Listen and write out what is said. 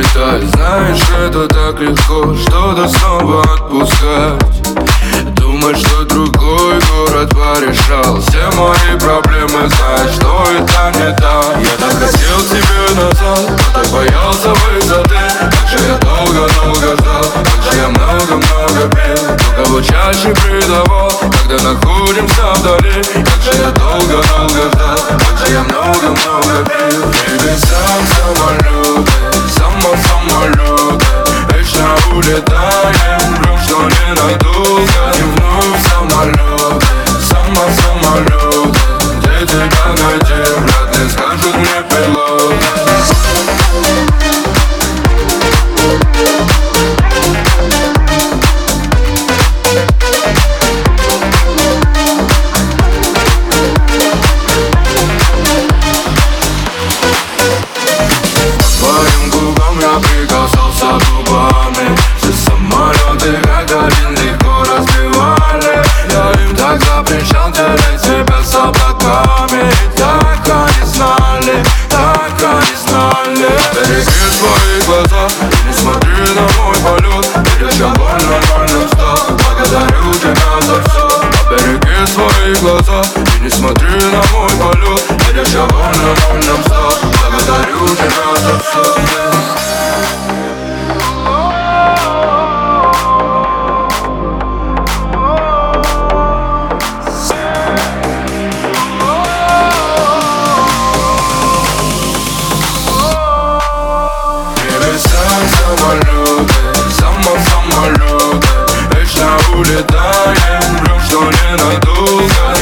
взлетать Знаешь, это так легко Что-то снова отпускать. Думать, что другой город порешал. Все мои проблемы, знаешь, что это не так. Я так хотел тебе назад, но так боялся высоты Как же я долго-долго ждал, как же я много-много пил Но кого чаще предавал, когда находимся вдали. Как же я долго-долго ждал, как же я много-много пил Some my love, some my, some my love, yeah, yeah, yeah, yeah. И не смотри на мой полет Видишь, я больно, но нам стал Благодарю тебя за все улетаем, влюблен, что ненадолго